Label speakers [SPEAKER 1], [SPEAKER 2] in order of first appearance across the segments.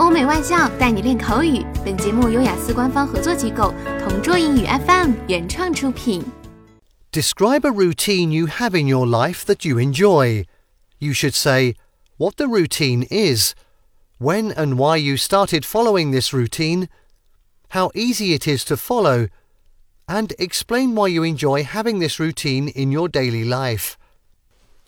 [SPEAKER 1] 欧美外教带你练口语。本节目由雅思官方合作机构同桌英语 FM 原创出品。
[SPEAKER 2] Describe a routine you have in your life that you enjoy. You should say what the routine is, when and why you started following this routine, how easy it is to follow, and explain why you enjoy having this routine in your daily life.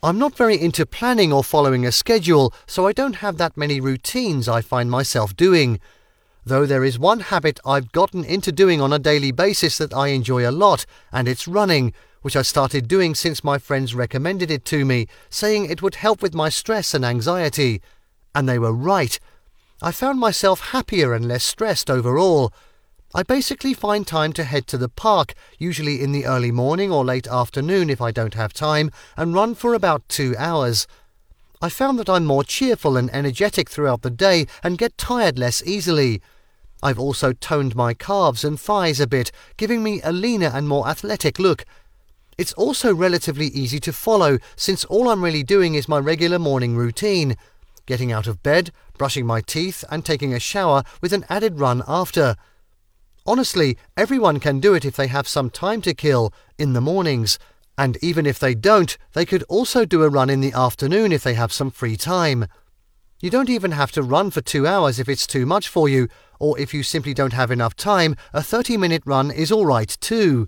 [SPEAKER 2] I'm not very into planning or following a schedule, so I don't have that many routines I find myself doing. Though there is one habit I've gotten into doing on a daily basis that I enjoy a lot, and it's running, which I started doing since my friends recommended it to me, saying it would help with my stress and anxiety. And they were right. I found myself happier and less stressed overall. I basically find time to head to the park, usually in the early morning or late afternoon if I don't have time, and run for about two hours. I found that I'm more cheerful and energetic throughout the day and get tired less easily. I've also toned my calves and thighs a bit, giving me a leaner and more athletic look. It's also relatively easy to follow since all I'm really doing is my regular morning routine getting out of bed, brushing my teeth, and taking a shower with an added run after. Honestly, everyone can do it if they have some time to kill in the mornings. And even if they don't, they could also do a run in the afternoon if they have some free time. You don't even have to run for two hours if it's too much for you, or if you simply don't have enough time, a 30 minute run is alright too.